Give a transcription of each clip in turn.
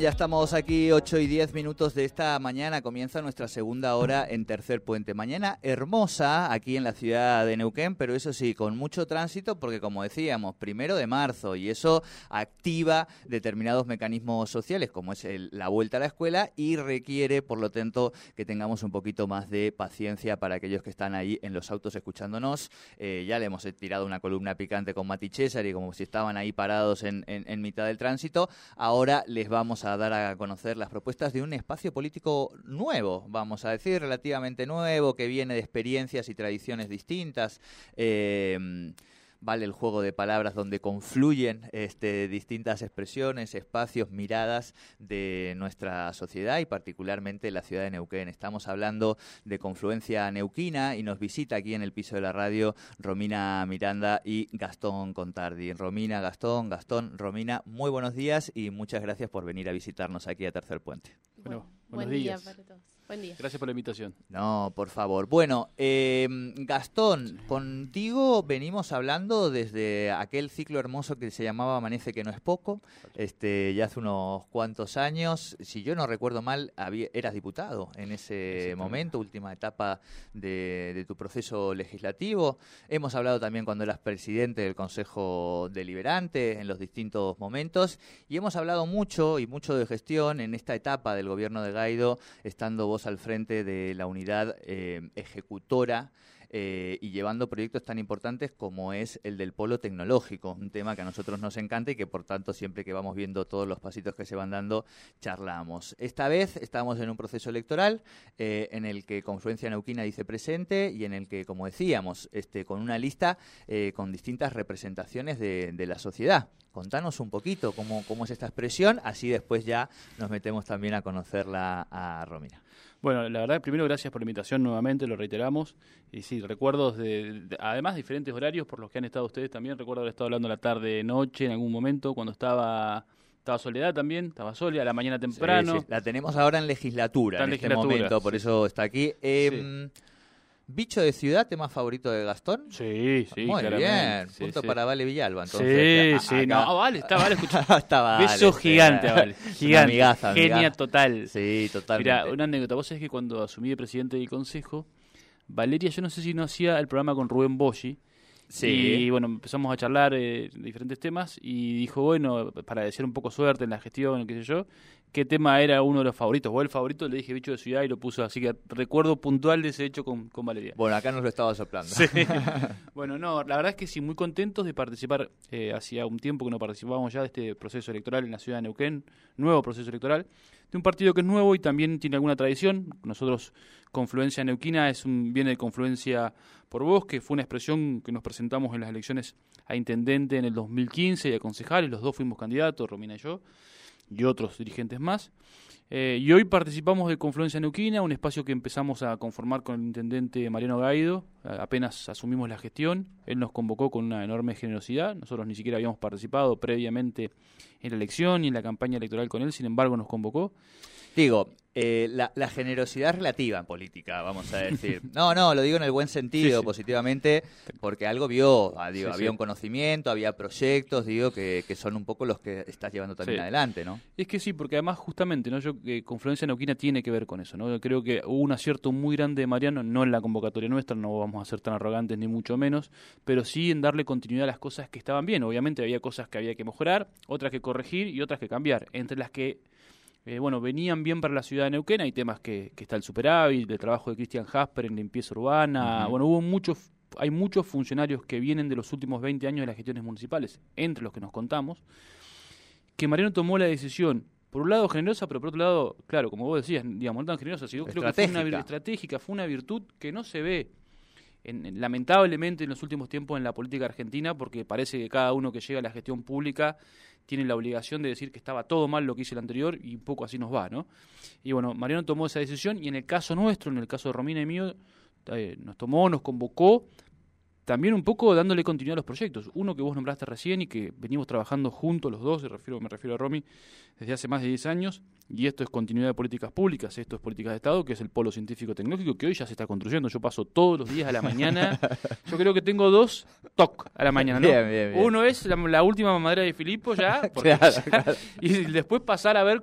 Ya estamos aquí, 8 y 10 minutos de esta mañana. Comienza nuestra segunda hora en Tercer Puente. Mañana hermosa aquí en la ciudad de Neuquén, pero eso sí, con mucho tránsito, porque como decíamos, primero de marzo, y eso activa determinados mecanismos sociales, como es la vuelta a la escuela, y requiere, por lo tanto, que tengamos un poquito más de paciencia para aquellos que están ahí en los autos escuchándonos. Eh, ya le hemos tirado una columna picante con Mati César y como si estaban ahí parados en, mitad del tránsito. Ahora les va vamos a dar a conocer las propuestas de un espacio político nuevo, vamos a decir, relativamente nuevo, que viene de experiencias y tradiciones distintas. Eh, vale el juego de palabras donde confluyen este, distintas expresiones, espacios, miradas de nuestra sociedad y particularmente la ciudad de Neuquén. Estamos hablando de confluencia neuquina y nos visita aquí en el piso de la radio Romina Miranda y Gastón Contardi. Romina, Gastón, Gastón, Romina, muy buenos días y muchas gracias por venir a visitarnos aquí a Tercer Puente. Bueno, buenos días. para todos. Buen día. Gracias por la invitación. No, por favor. Bueno, eh, Gastón, contigo venimos hablando desde aquel ciclo hermoso que se llamaba Amanece que no es poco, este, ya hace unos cuantos años. Si yo no recuerdo mal, eras diputado en ese momento, última etapa de, tu proceso legislativo. Hemos hablado también cuando eras presidente del Consejo Deliberante en los distintos momentos y hemos hablado mucho y mucho de gestión en esta etapa del gobierno de Gaido, estando vos al frente de la unidad eh, ejecutora eh, y llevando proyectos tan importantes como es el del polo tecnológico, un tema que a nosotros nos encanta y que por tanto siempre que vamos viendo todos los pasitos que se van dando, charlamos. Esta vez estamos en un proceso electoral eh, en el que Confluencia Neuquina dice presente y en el que, como decíamos, este, con una lista con distintas representaciones de, la sociedad. Contanos un poquito cómo, cómo es esta expresión, así después ya nos metemos también a conocerla a Romina. Bueno, la verdad, primero gracias por la invitación nuevamente, lo reiteramos. Y sí, recuerdos de, además diferentes horarios por los que han estado ustedes también. Recuerdo haber estado hablando la tarde, noche, en algún momento, cuando estaba estaba Soledad también, estaba Solia, a la mañana temprano. La tenemos ahora en legislatura, en, este momento, por eso está aquí. Eh, Bicho de ciudad, tema favorito de Gastón. Sí, sí. Muy bien. Punto para Vale Villalba, entonces. Sí, sí. No, vale, está Vale, escucha. está vale, Beso gigante, Vale. Gigante. Amigaza, Genia total. Sí, totalmente. Mira, una anécdota. Vos sabés que cuando asumí de presidente del consejo, Valeria, yo no sé si no hacía el programa con Rubén Boschi. Sí. Y bueno, empezamos a charlar eh, diferentes temas y dijo, bueno, para decir un poco suerte en la gestión, qué sé yo, qué tema era uno de los favoritos. O el favorito, le dije bicho de ciudad y lo puso. Así que recuerdo puntual de ese hecho con, con Valeria. Bueno, acá nos lo estaba soplando. bueno, no, la verdad es que sí, muy contentos de participar. Eh, hacía un tiempo que no participábamos ya de este proceso electoral en la ciudad de Neuquén, nuevo proceso electoral, de un partido que es nuevo y también tiene alguna tradición. Nosotros, Confluencia Neuquina, es un, viene de Confluencia por Vos, que fue una expresión que nos presentamos en las elecciones a intendente en el 2015 y a concejales. Los dos fuimos candidatos, Romina y yo y otros dirigentes más. Eh, y hoy participamos de Confluencia Neuquina, un espacio que empezamos a conformar con el intendente Mariano Gaido, apenas asumimos la gestión, él nos convocó con una enorme generosidad, nosotros ni siquiera habíamos participado previamente en la elección y en la campaña electoral con él, sin embargo nos convocó. Digo, eh, la, generosidad relativa en política, vamos a decir. No, no, lo digo en el buen sentido, positivamente, porque algo vio, ah, digo, había un conocimiento, había proyectos, digo, que, son un poco los que estás llevando también adelante, ¿no? Es que sí, porque además justamente, ¿no? Yo, que Confluencia Neuquina tiene que ver con eso, ¿no? Yo creo que hubo un acierto muy grande de Mariano, no en la convocatoria nuestra, no vamos a ser tan arrogantes ni mucho menos, pero sí en darle continuidad a las cosas que estaban bien. Obviamente había cosas que había que mejorar, otras que corregir y otras que cambiar, entre las que eh, bueno, venían bien para la ciudad de Neuquén, hay temas que, está el superávit, el trabajo de Cristian Jasper en limpieza urbana, bueno, hubo muchos, hay muchos funcionarios que vienen de los últimos 20 años de las gestiones municipales, entre los que nos contamos, que Mariano tomó la decisión por un lado generosa, pero por otro lado, claro, como vos decías, digamos, no tan generosa, sino creo que fue una estratégica, fue una virtud que no se ve en- en- lamentablemente en los últimos tiempos en la política argentina, porque parece que cada uno que llega a la gestión pública tiene la obligación de decir que estaba todo mal lo que hizo el anterior y un poco así nos va, ¿no? Y bueno, Mariano tomó esa decisión y en el caso nuestro, en el caso de Romina y mío, eh, nos tomó, nos convocó, también un poco dándole continuidad a los proyectos. Uno que vos nombraste recién y que venimos trabajando juntos los dos, me refiero, me refiero a Romy, desde hace más de 10 años, y esto es continuidad de políticas públicas, esto es políticas de Estado, que es el polo científico tecnológico, que hoy ya se está construyendo. Yo paso todos los días a la mañana, yo creo que tengo dos TOC a la mañana, ¿no? Bien, bien, bien. Uno es la, la última mamadera de Filipo ya, porque Claro, ya- claro. y después pasar a ver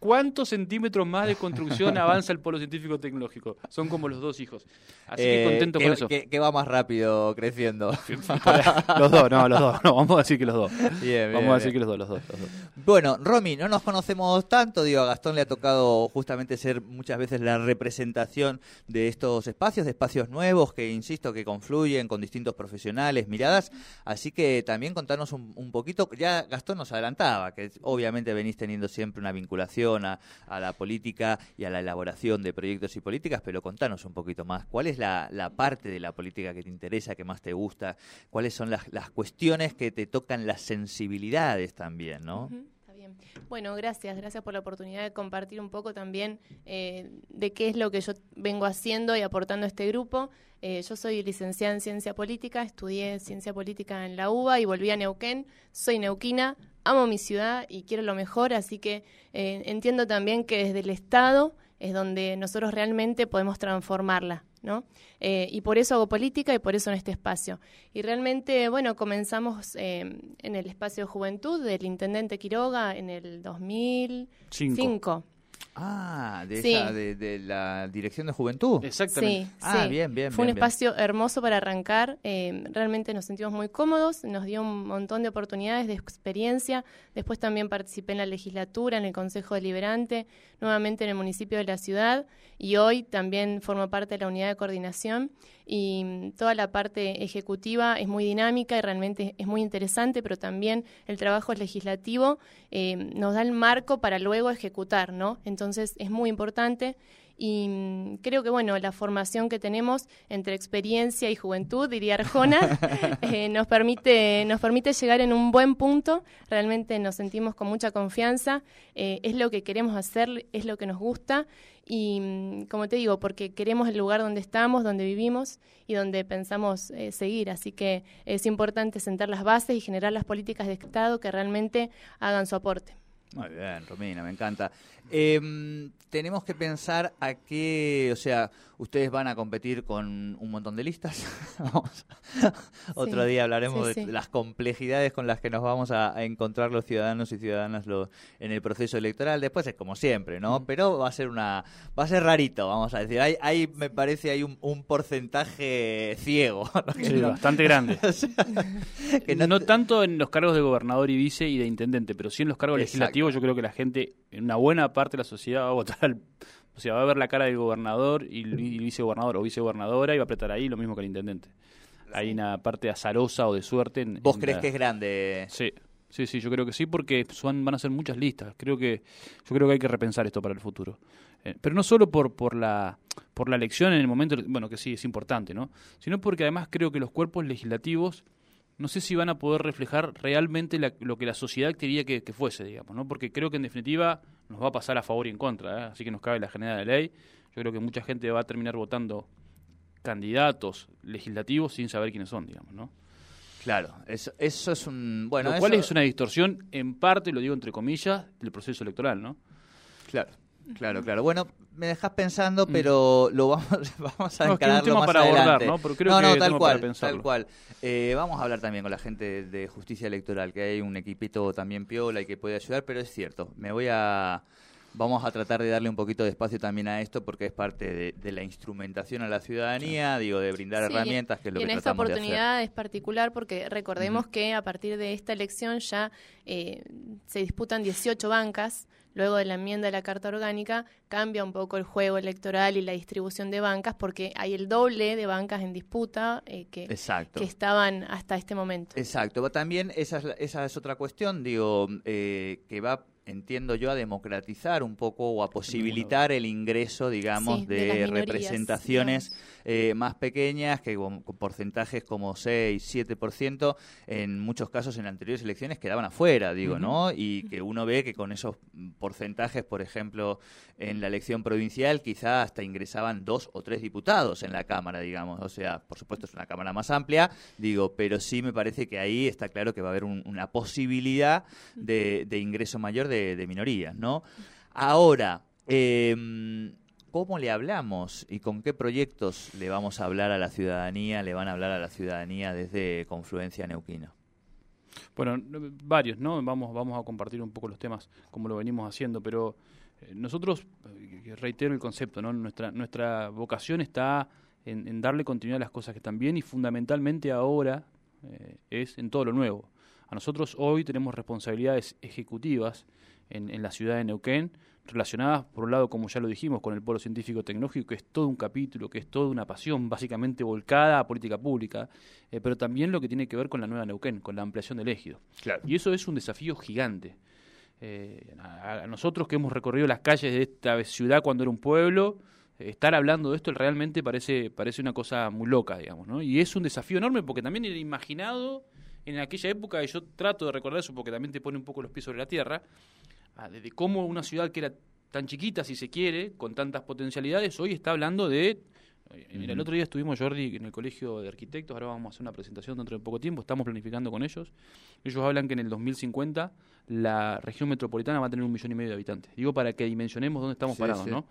cuántos centímetros más de construcción avanza el polo científico tecnológico. Son como los dos hijos. Así que Eh, contento con eso. que va más rápido creciendo. los dos, no, los dos. No, vamos a decir que los dos. Bien, bien, Vamos a decir bien. que los dos, los dos. los dos. Bueno, Romy, no nos conocemos tanto, digo, a Gastón le ha tocado justamente ser muchas veces la representación de estos espacios, de espacios nuevos que, insisto, que confluyen con distintos profesionales, miradas, así que también contarnos un, un poquito, ya Gastón nos adelantaba, que obviamente venís teniendo siempre una vinculación a, la política y a la elaboración de proyectos y políticas, pero contanos un poquito más, ¿cuál es la, parte de la política que te interesa, que más te gusta? ¿Cuáles son las, cuestiones que te tocan las sensibilidades también, no? Bien. Bueno, gracias, gracias por la oportunidad de compartir un poco también eh, de qué es lo que yo vengo haciendo y aportando a este grupo. Eh, yo soy licenciada en Ciencia Política, estudié Ciencia Política en la UBA y volví a Neuquén. Soy neuquina, amo mi ciudad y quiero lo mejor, así que eh, entiendo también que desde el Estado es donde nosotros realmente podemos transformarla, ¿no? Eh, y por eso hago política y por eso en este espacio. Y realmente, bueno, comenzamos eh, en el espacio de juventud del Intendente Quiroga en el 2005. Cinco. Ah, de, Sí. esa, de, de la Dirección de Juventud. Exactamente. Sí, Ah, sí. bien, bien, Fue bien, un bien. espacio hermoso para arrancar. eh, realmente nos sentimos muy cómodos, nos dio un montón de oportunidades de experiencia. Después también participé en la legislatura, en el Consejo Deliberante, nuevamente en el municipio de la ciudad y hoy también formo parte de la unidad de coordinación y mm, toda la parte ejecutiva es muy dinámica y realmente es muy interesante, pero también el trabajo legislativo eh, nos da el marco para luego ejecutar, ¿no? Entonces es muy importante. Y mm, creo que bueno la formación que tenemos entre experiencia y juventud diría Arjona eh, nos permite nos permite llegar en un buen punto. Realmente nos sentimos con mucha confianza. Eh, es lo que queremos hacer es lo que nos gusta. Y mm, como te digo porque queremos el lugar donde estamos donde vivimos y donde pensamos eh, seguir. Así que es importante sentar las bases y generar las políticas de estado que realmente hagan su aporte Muy bien, Romina, me encanta. Em, tenemos que pensar a qué, o sea, ustedes van a competir con un montón de listas. Vamos. Otro día hablaremos sí, de sí. las complejidades con las que nos vamos a, a encontrar los ciudadanos y ciudadanas lo- en el proceso electoral. Después es como siempre, ¿no? Pero va a ser una, va a ser rarito, vamos a decir. Hay, hay me parece, hay un, un porcentaje ciego. Sí, no- bastante grande. o sea, que no, tanto en los cargos de gobernador y vice y de intendente, pero sí en los cargos Exacto. legislativos. Yo creo que la gente, en una buena parte de la sociedad, va a votar al. O sea, va a ver la cara del gobernador y el vicegobernador o vicegobernadora y va a apretar ahí lo mismo que el intendente. Hay una parte azarosa o de suerte. En, ¿Vos en crees la- que es grande? Sí, sí, sí, yo creo que sí, porque son, van a ser muchas listas. Creo que, yo creo que hay que repensar esto para el futuro. Eh, pero no solo por, por la por la elección en el momento, bueno, que sí, es importante, ¿no? Sino porque además creo que los cuerpos legislativos no sé si van a poder reflejar realmente la- lo que la sociedad quería que, que fuese, digamos, ¿no? Porque creo que en definitiva nos va a pasar a favor y en contra, ¿eh? así que nos cabe la general de ley. Yo creo que mucha gente va a terminar votando candidatos legislativos sin saber quiénes son, digamos, ¿no? Claro, eso, eso es un... Bueno, lo cual eso- es una distorsión, en parte, lo digo entre comillas, del proceso electoral, ¿no? Claro, claro, claro. Bueno, me dejas pensando, pero lo vamos, vamos a Mm. No, encararlo más para abordar, adelante. ¿no? Pero creo no, no, es tal cual, tal cual. Eh, vamos a hablar también con la gente de justicia electoral, que hay un equipito también piola y que puede ayudar, pero es cierto, me voy a... Vamos a tratar de darle un poquito de espacio también a esto porque es parte de, de la instrumentación a la ciudadanía, digo, de brindar Sí, herramientas, que es lo y que en esta tratamos de hacer. oportunidad es particular porque recordemos que a partir de esta elección ya eh, se disputan 18 bancas. Luego de la enmienda de la Carta Orgánica cambia un poco el juego electoral y la distribución de bancas porque hay el doble de bancas en disputa eh, que, Exacto. que estaban hasta este momento. Exacto, también esa es, la- esa es otra cuestión, digo, eh, que va entiendo yo, a democratizar un poco o a posibilitar el ingreso, digamos, de, representaciones eh, más pequeñas, que con, porcentajes como 6, 7%, en muchos casos en anteriores elecciones quedaban afuera, digo, ¿no? Y que uno ve que con esos porcentajes, por ejemplo, en la elección provincial, quizá hasta ingresaban dos o tres diputados en la Cámara, digamos. O sea, por supuesto es una Cámara más amplia, digo, pero sí me parece que ahí está claro que va a haber una posibilidad de, ingreso mayor de, minorías, ¿no? Ahora, eh, ¿cómo le hablamos y con qué proyectos le vamos a hablar a la ciudadanía, le van a hablar a la ciudadanía desde Confluencia Neuquina? Bueno, varios, ¿no? Vamos, vamos a compartir un poco los temas como lo venimos haciendo, pero eh, nosotros, eh, reitero el concepto, ¿no? Nuestra, nuestra vocación está en, darle continuidad a las cosas que están bien y fundamentalmente ahora eh, es en todo lo nuevo. A nosotros hoy tenemos responsabilidades ejecutivas en la ciudad de Neuquén, relacionadas, por un lado, como ya lo dijimos, con el polo científico tecnológico, que es todo un capítulo, que es toda una pasión básicamente volcada a política pública, eh, pero también lo que tiene que ver con la nueva Neuquén, con la ampliación del ejido. Y eso es un desafío gigante. Eh, a, nosotros que hemos recorrido las calles de esta ciudad cuando era un pueblo, estar hablando de esto realmente parece, parece una cosa muy loca, digamos, ¿no? Y es un desafío enorme porque también era imaginado en aquella época, y yo trato de recordar eso porque también te pone un poco los pies sobre la tierra, de cómo una ciudad que era tan chiquita, si se quiere, con tantas potencialidades, hoy está hablando de... Mira, el otro día estuvimos, Jordi, en el Colegio de Arquitectos, ahora vamos a hacer una presentación dentro de poco tiempo, estamos planificando con ellos. Ellos hablan que en el 2050 la región metropolitana va a tener un millón y medio de habitantes. Digo, para que dimensionemos dónde estamos parados, ¿no?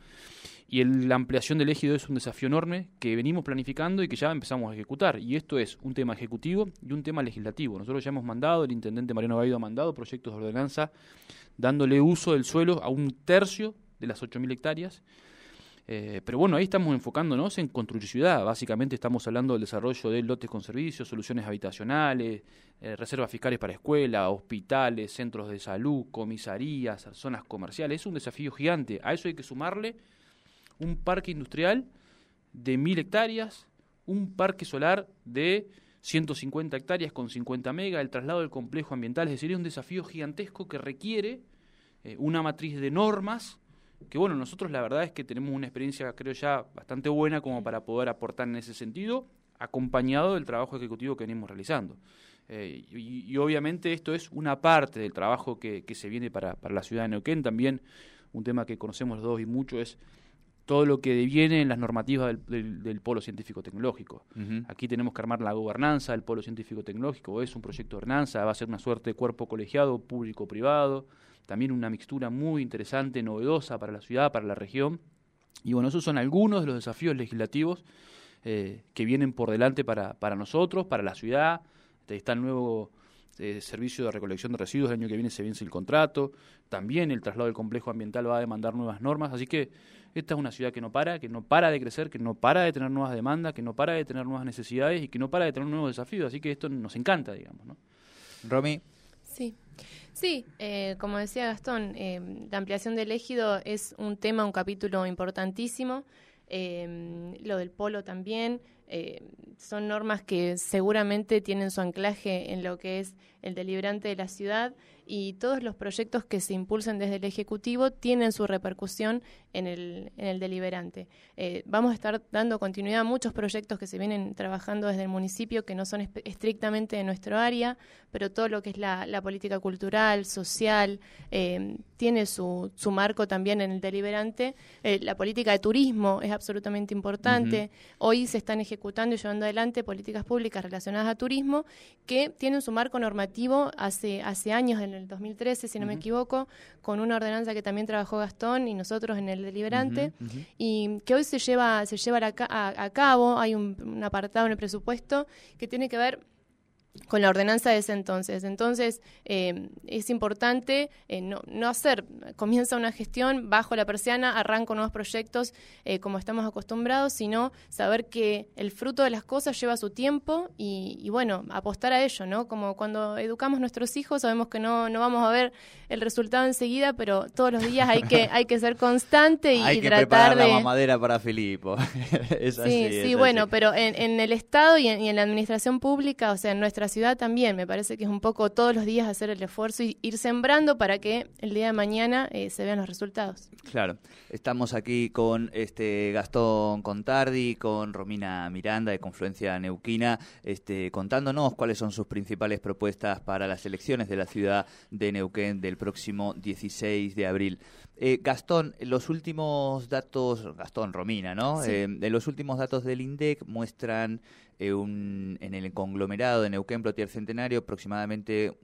Y la ampliación del ejido es un desafío enorme que venimos planificando y que ya empezamos a ejecutar. Y esto es un tema ejecutivo y un tema legislativo. Nosotros ya hemos mandado, el intendente Mariano Gaido ha mandado proyectos de ordenanza dándole uso del suelo a un tercio de las 8.000 hectáreas. Eh, pero bueno, ahí estamos enfocándonos en construir ciudad. Básicamente estamos hablando del desarrollo de lotes con servicios, soluciones habitacionales, eh, reservas fiscales para escuelas, hospitales, centros de salud, comisarías, zonas comerciales. Es un desafío gigante. A eso hay que sumarle un parque industrial de 1.000 hectáreas, un parque solar de 150 hectáreas con 50 megas, el traslado del complejo ambiental, es decir, es un desafío gigantesco que requiere eh, una matriz de normas, que bueno, nosotros la verdad es que tenemos una experiencia, creo ya, bastante buena como para poder aportar en ese sentido, acompañado del trabajo ejecutivo que venimos realizando. Eh, y, obviamente esto es una parte del trabajo que, que se viene para, para la ciudad de Neuquén, también un tema que conocemos los dos y mucho es todo lo que deviene en las normativas del, polo científico-tecnológico. Aquí tenemos que armar la gobernanza del polo científico-tecnológico, es un proyecto de gobernanza, va a ser una suerte de cuerpo colegiado, público-privado, también una mixtura muy interesante, novedosa para la ciudad, para la región. Y bueno, esos son algunos de los desafíos legislativos eh, que vienen por delante para, para nosotros, para la ciudad. Está el nuevo eh, servicio de recolección de residuos, el año que viene se vence el contrato. También el traslado del complejo ambiental va a demandar nuevas normas. Así que esta es una ciudad que no para, que no para de crecer, que no para de tener nuevas demandas, que no para de tener nuevas necesidades y que no para de tener nuevos desafíos. Así que esto nos encanta, digamos. ¿no? Romy. Sí. Eh, como decía Gastón, eh, la ampliación del ejido es un tema, un capítulo importantísimo. Eh, lo del polo también. son normas que seguramente tienen su anclaje en lo que es el deliberante de la ciudad y todos los proyectos que se impulsan desde el Ejecutivo tienen su repercusión en el, en el deliberante. Eh, vamos a estar dando continuidad a muchos proyectos que se vienen trabajando desde el municipio que no son estrictamente de nuestro área, pero todo lo que es la, política cultural, social, eh, tiene su, su marco también en el deliberante. Eh, la política de turismo es absolutamente importante. Hoy se están ejecutando y llevando adelante políticas públicas relacionadas a turismo que tienen su marco normativo hace, hace años en el 2013, si no me equivoco, con una ordenanza que también trabajó Gastón y nosotros en el deliberante, y que hoy se lleva, se lleva a, cabo, hay un apartado en el presupuesto que tiene que ver con la ordenanza de ese entonces. Entonces, eh, es importante eh, no, no, hacer, comienza una gestión bajo la persiana, arranco nuevos proyectos eh, como estamos acostumbrados, sino saber que el fruto de las cosas lleva su tiempo y, bueno, apostar a ello, ¿no? Como cuando educamos nuestros hijos, sabemos que no, no vamos a ver el resultado enseguida, pero todos los días hay que, hay que ser constante y, hay que tratar de... la mamadera para Filipo. sí, sí, bueno, pero en, el Estado y en, y en la administración pública, o sea, en nuestra ciudad también. Me parece que es un poco todos los días hacer el esfuerzo y ir sembrando para que el día de mañana eh, se vean los resultados. Claro, estamos aquí con este Gastón Contardi, con Romina Miranda de Confluencia Neuquina, este, contándonos cuáles son sus principales propuestas para las elecciones de la ciudad de Neuquén del próximo 16 de abril. Eh, Gastón, los últimos datos, Gastón Romina, ¿no? Sí. Eh, los últimos datos del INDEC muestran eh, un, en el conglomerado de Neuquén Plotier Centenario aproximadamente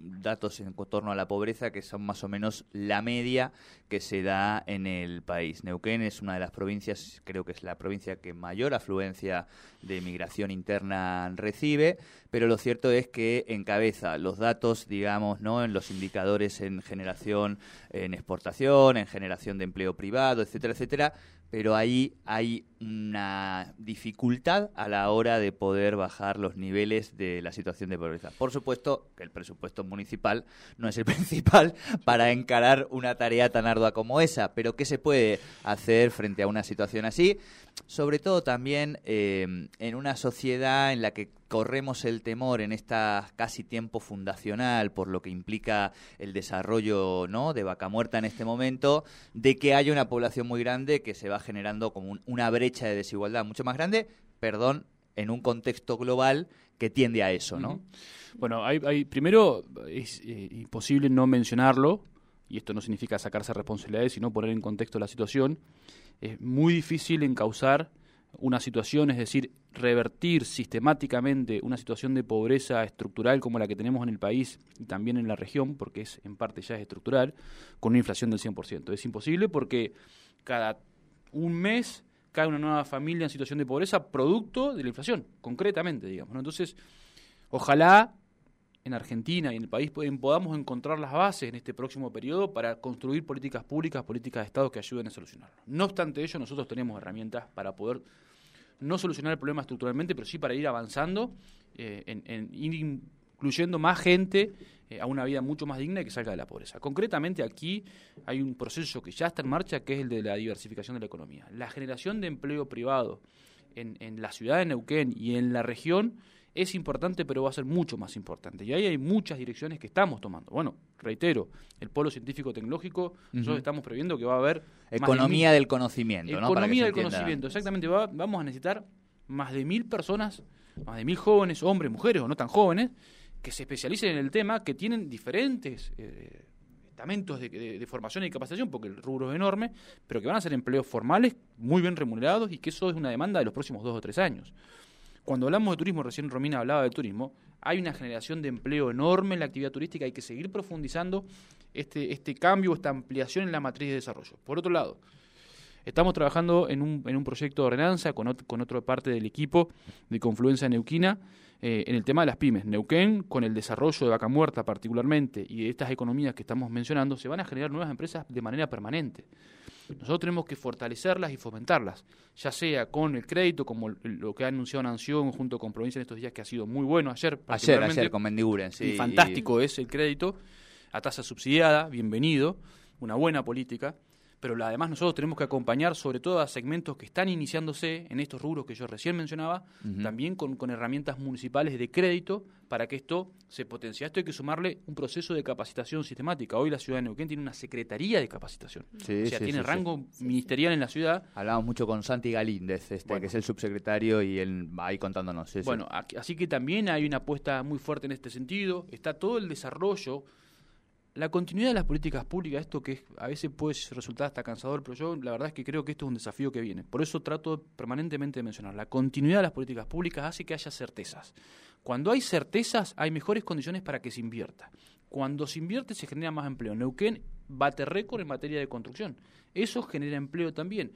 datos en torno a la pobreza que son más o menos la media que se da en el país. Neuquén es una de las provincias, creo que es la provincia que mayor afluencia de migración interna recibe, pero lo cierto es que encabeza los datos, digamos, ¿no? en los indicadores en generación, en exportación, en generación de empleo privado, etcétera, etcétera, pero ahí hay una dificultad a la hora de poder bajar los niveles de la situación de pobreza. Por supuesto que el presupuesto municipal no es el principal para encarar una tarea tan ardua como esa, pero ¿qué se puede hacer frente a una situación así? Sobre todo también eh, en una sociedad en la que corremos el temor en esta casi tiempo fundacional por lo que implica el desarrollo ¿no? de vaca muerta en este momento, de que haya una población muy grande que se va generando como un- una brecha de desigualdad mucho más grande, perdón, en un contexto global que tiende a eso, ¿no? Bueno, hay, hay- primero es eh, imposible no mencionarlo, y esto no significa sacarse responsabilidades, sino poner en contexto la situación. Es muy difícil encauzar una situación, es decir, revertir sistemáticamente una situación de pobreza estructural como la que tenemos en el país y también en la región, porque es en parte ya es estructural, con una inflación del 100%. Es imposible porque cada un mes cae una nueva familia en situación de pobreza producto de la inflación, concretamente, digamos. Entonces, ojalá en Argentina y en el país pod- podamos encontrar las bases en este próximo periodo para construir políticas públicas, políticas de Estado que ayuden a solucionarlo. No obstante ello, nosotros tenemos herramientas para poder no solucionar el problema estructuralmente, pero sí para ir avanzando eh, en, incluyendo más gente eh, a una vida mucho más digna y que salga de la pobreza. Concretamente aquí hay un proceso que ya está en marcha, que es el de la diversificación de la economía. La generación de empleo privado en, en la ciudad de Neuquén y en la región es importante, pero va a ser mucho más importante. Y ahí hay muchas direcciones que estamos tomando. Bueno, reitero, el polo científico-tecnológico, nosotros Ujú. estamos previendo que va a haber... de Economía mil- del conocimiento, ¿no? Para que Economía del conocimiento, exactamente. Va- vamos a necesitar más de mil personas, más de mil jóvenes, hombres, mujeres o no tan jóvenes, que se especialicen en el tema, que tienen diferentes eh, estamentos de, de- de formación y capacitación, porque el rubro es enorme, pero que van a ser empleos formales, muy bien remunerados y que eso es una demanda de los próximos dos o tres años. Cuando hablamos de turismo, recién Romina hablaba del turismo, hay una generación de empleo enorme en la actividad turística, hay que seguir profundizando este, este cambio, esta ampliación en la matriz de desarrollo. Por otro lado, estamos trabajando en un, en un proyecto de ordenanza con, ot- con otra parte del equipo de Confluencia Neuquina eh, en el tema de las pymes. Neuquén, con el desarrollo de Vaca Muerta particularmente y de estas economías que estamos mencionando, se van a generar nuevas empresas de manera permanente. Nosotros tenemos que fortalecerlas y fomentarlas, ya sea con el crédito, como lo que ha anunciado Nación junto con Provincia en estos días, que ha sido muy bueno ayer. Ayer, ayer con Mendiguren, sí. y fantástico es el crédito a tasa subsidiada, bienvenido, una buena política, pero además nosotros tenemos que acompañar sobre todo a segmentos que están iniciándose en estos rubros que yo recién mencionaba, también con, con herramientas municipales de crédito para que esto se potencie. Esto hay que sumarle un proceso de capacitación sistemática. Hoy la ciudad de Neuquén tiene una secretaría de capacitación. Sí, o sea, sí, tiene sí, sí. rango ministerial en la ciudad Hablamos mucho con Santi Galíndez, este, Bueno. que es el subsecretario, y él va ahí contándonos. sí, sí. Bueno, aquí- así que también hay una apuesta muy fuerte en este sentido. Está todo el desarrollo, la continuidad de las políticas públicas, esto que a veces puede resultar hasta cansador, pero yo la verdad es que creo que esto es un desafío que viene. Por eso trato permanentemente de mencionar. La continuidad de las políticas públicas hace que haya certezas. Cuando hay certezas, hay mejores condiciones para que se invierta. Cuando se invierte, se genera más empleo. Neuquén bate récord en materia de construcción. Eso genera empleo también.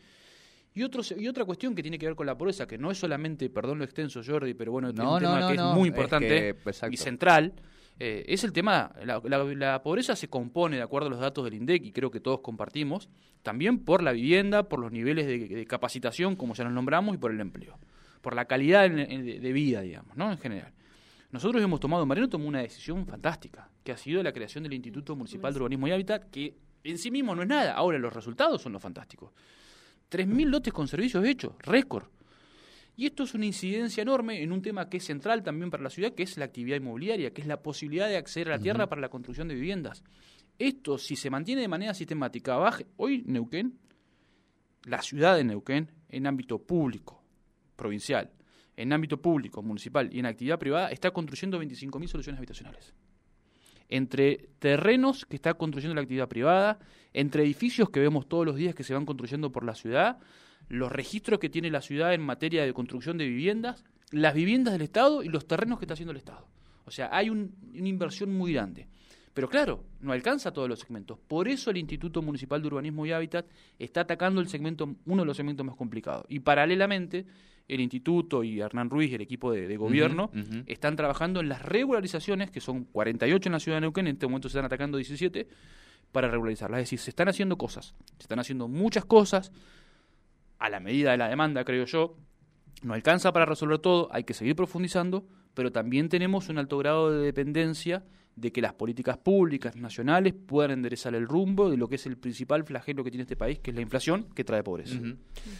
Y, otro, y otra cuestión que tiene que ver con la pobreza, que no es solamente, perdón lo extenso, Jordi, pero bueno, es No, un no, tema no, que es muy es importante que, y central, eh, es el tema, la, pobreza se compone, de acuerdo a los datos del INDEC, y creo que todos compartimos, también por la vivienda, por los niveles de, capacitación, como ya nos nombramos, y por el empleo, por la calidad de, de vida, digamos, ¿no? En general. Nosotros hemos tomado, Mariano tomó una decisión fantástica, que ha sido la creación del Instituto Municipal de Urbanismo y Hábitat, que en sí mismo no es nada, ahora los resultados son los fantásticos. 3.000 lotes con servicios hechos, récord. Y esto es una incidencia enorme en un tema que es central también para la ciudad, que es la actividad inmobiliaria, que es la posibilidad de acceder a la tierra para la construcción de viviendas. Esto, si se mantiene de manera sistemática, baje hoy Neuquén, la ciudad de Neuquén, en ámbito público, provincial, en ámbito público, municipal y en actividad privada, está construyendo 25.000 soluciones habitacionales entre terrenos que está construyendo la actividad privada, entre edificios que vemos todos los días que se van construyendo por la ciudad, los registros que tiene la ciudad en materia de construcción de viviendas, las viviendas del Estado y los terrenos que está haciendo el Estado. O sea, hay una inversión muy grande. Pero claro, no alcanza todos los segmentos. Por eso el Instituto Municipal de Urbanismo y Hábitat está atacando el segmento, uno de los segmentos más complicados. Y paralelamente, el instituto y Hernán Ruiz y el equipo de, gobierno están trabajando en las regularizaciones, que son 48 en la ciudad de Neuquén, en este momento se están atacando 17, para regularizarlas. Es decir, se están haciendo cosas, se están haciendo muchas cosas a la medida de la demanda, creo yo. No alcanza para resolver todo, hay que seguir profundizando, pero también tenemos un alto grado de dependencia de que las políticas públicas nacionales puedan enderezar el rumbo de lo que es el principal flagelo que tiene este país, que es la inflación, que trae pobreza.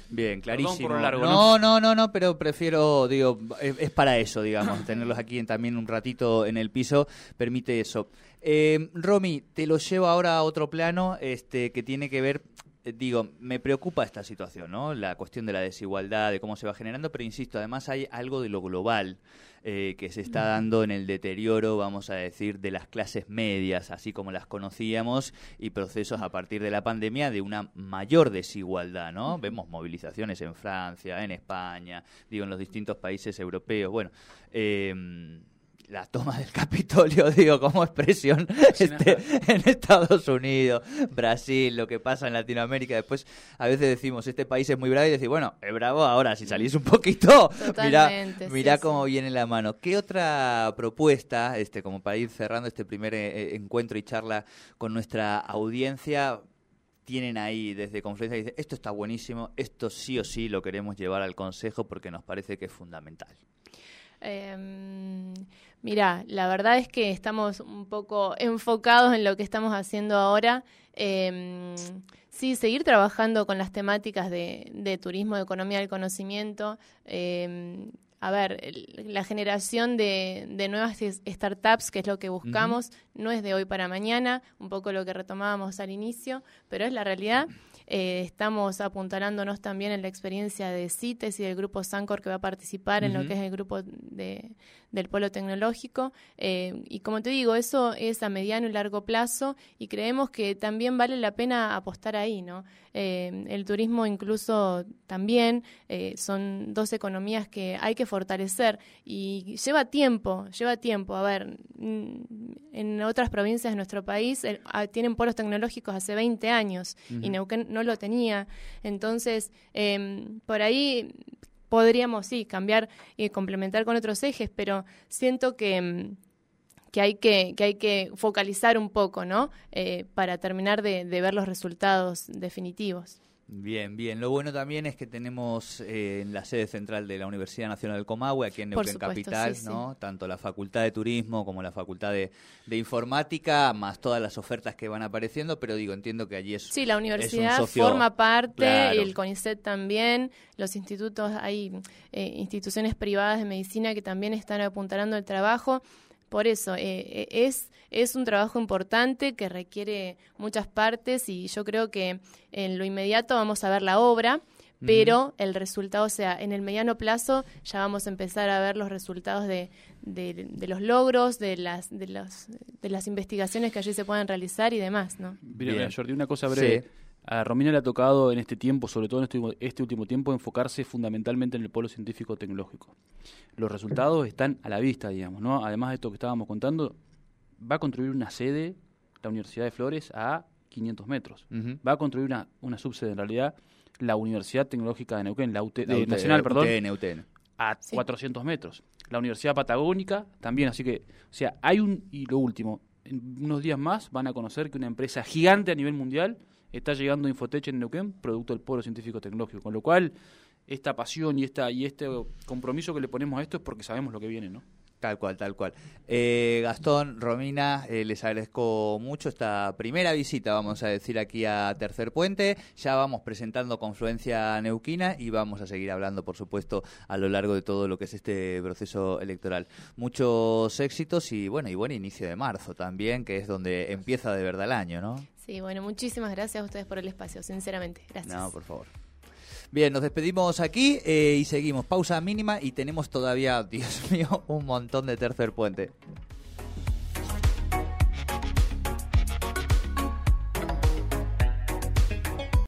Bien, clarísimo. no, no, no, no, pero prefiero, digo, es, para eso, digamos, tenerlos aquí también un ratito en el piso, permite eso. Eh, Romy, te lo llevo ahora a otro plano este, que tiene que ver digo, me preocupa esta situación, ¿no? La cuestión de la desigualdad, de cómo se va generando, pero insisto, además hay algo de lo global eh, que se está dando en el deterioro, vamos a decir, de las clases medias, así como las conocíamos, y procesos a partir de la pandemia de una mayor desigualdad, ¿no? Vemos movilizaciones en Francia, en España, digo, en los distintos países europeos, bueno. Eh, la toma del Capitolio, digo, como expresión este, en Estados Unidos, Brasil, lo que pasa en Latinoamérica. Después a veces decimos, este país es muy bravo y decir, bueno, es bravo ahora, si salís un poquito, mira, mira cómo viene la mano. ¿Qué otra propuesta, este, como para ir cerrando este primer eh, eh, encuentro y charla con nuestra audiencia, tienen ahí desde conferencia y dicen, esto está buenísimo, esto sí o sí lo queremos llevar al Consejo porque nos parece que es fundamental? Eh, mira, la verdad es que estamos un poco enfocados en lo que estamos haciendo ahora. Eh, sí, seguir trabajando con las temáticas de, turismo, de economía del conocimiento. Em, a ver, la generación de, nuevas startups, que es lo que buscamos, no es de hoy para mañana, un poco lo que retomábamos al inicio, pero es la realidad. Eh, estamos apuntalándonos también en la experiencia de CITES y del grupo Sancor que va a participar en lo que es el grupo de, del polo tecnológico. Eh, y como te digo, eso es a mediano y largo plazo y creemos que también vale la pena apostar ahí, ¿no? Eh, el turismo incluso también son dos economías que hay que fortalecer y lleva tiempo, lleva tiempo. A ver, mm, en otras provincias de nuestro país ah, tienen polos tecnológicos hace 20 años y Neuquén no lo tenía. Entonces, em, por ahí podríamos, sí, cambiar y complementar con otros ejes, pero siento que em, que hay que, que hay que focalizar un poco, ¿no? Eh, para terminar de, ver los resultados definitivos. Bien, bien. Lo bueno también es que tenemos eh, en la sede central de la Universidad Nacional del Comahue, aquí en Neuquén Capital, ¿no? Tanto la Facultad de Turismo como la Facultad de, Informática, más todas las ofertas que van apareciendo, pero digo, entiendo que allí es Sí, la universidad forma parte, el CONICET también, los institutos, hay eh, instituciones privadas de medicina que también están apuntalando el trabajo. Por eso, eh, es, es un trabajo importante que requiere muchas partes y yo creo que en lo inmediato vamos a ver la obra, pero el resultado, o sea, en el mediano plazo ya vamos a empezar a ver los resultados de, de, los logros, de las, de, las, de las investigaciones que allí se puedan realizar y demás, ¿no? Mira, Jordi, una cosa breve. A Romina le ha tocado en este tiempo, sobre todo en este, este, último tiempo, enfocarse fundamentalmente en el polo científico-tecnológico. Los resultados están a la vista, digamos, ¿no? Además de esto que estábamos contando, va a construir una sede, la Universidad de Flores, a 500 metros. Va a construir una, una subsede, en realidad, la Universidad Tecnológica de Neuquén, la, UT, Nacional, perdón, a 400 metros. La Universidad Patagónica también, así que, o sea, hay un, y lo último, en unos días más van a conocer que una empresa gigante a nivel mundial está llegando Infotech en Neuquén, producto del polo científico tecnológico. Con lo cual, esta pasión y, esta, y este compromiso que le ponemos a esto es porque sabemos lo que viene, ¿no? Tal cual, tal cual. Eh, Gastón, Romina, eh, les agradezco mucho esta primera visita, vamos a decir, aquí a Tercer Puente. Ya vamos presentando Confluencia Neuquina y vamos a seguir hablando, por supuesto, a lo largo de todo lo que es este proceso electoral. Muchos éxitos y, bueno, y buen inicio de marzo también, que es donde empieza de verdad el año, ¿no? Sí, bueno, muchísimas gracias a ustedes por el espacio, sinceramente. Gracias. No, por favor. Bien, nos despedimos aquí eh, y seguimos. Pausa mínima y tenemos todavía, Dios mío, un montón de tercer puente.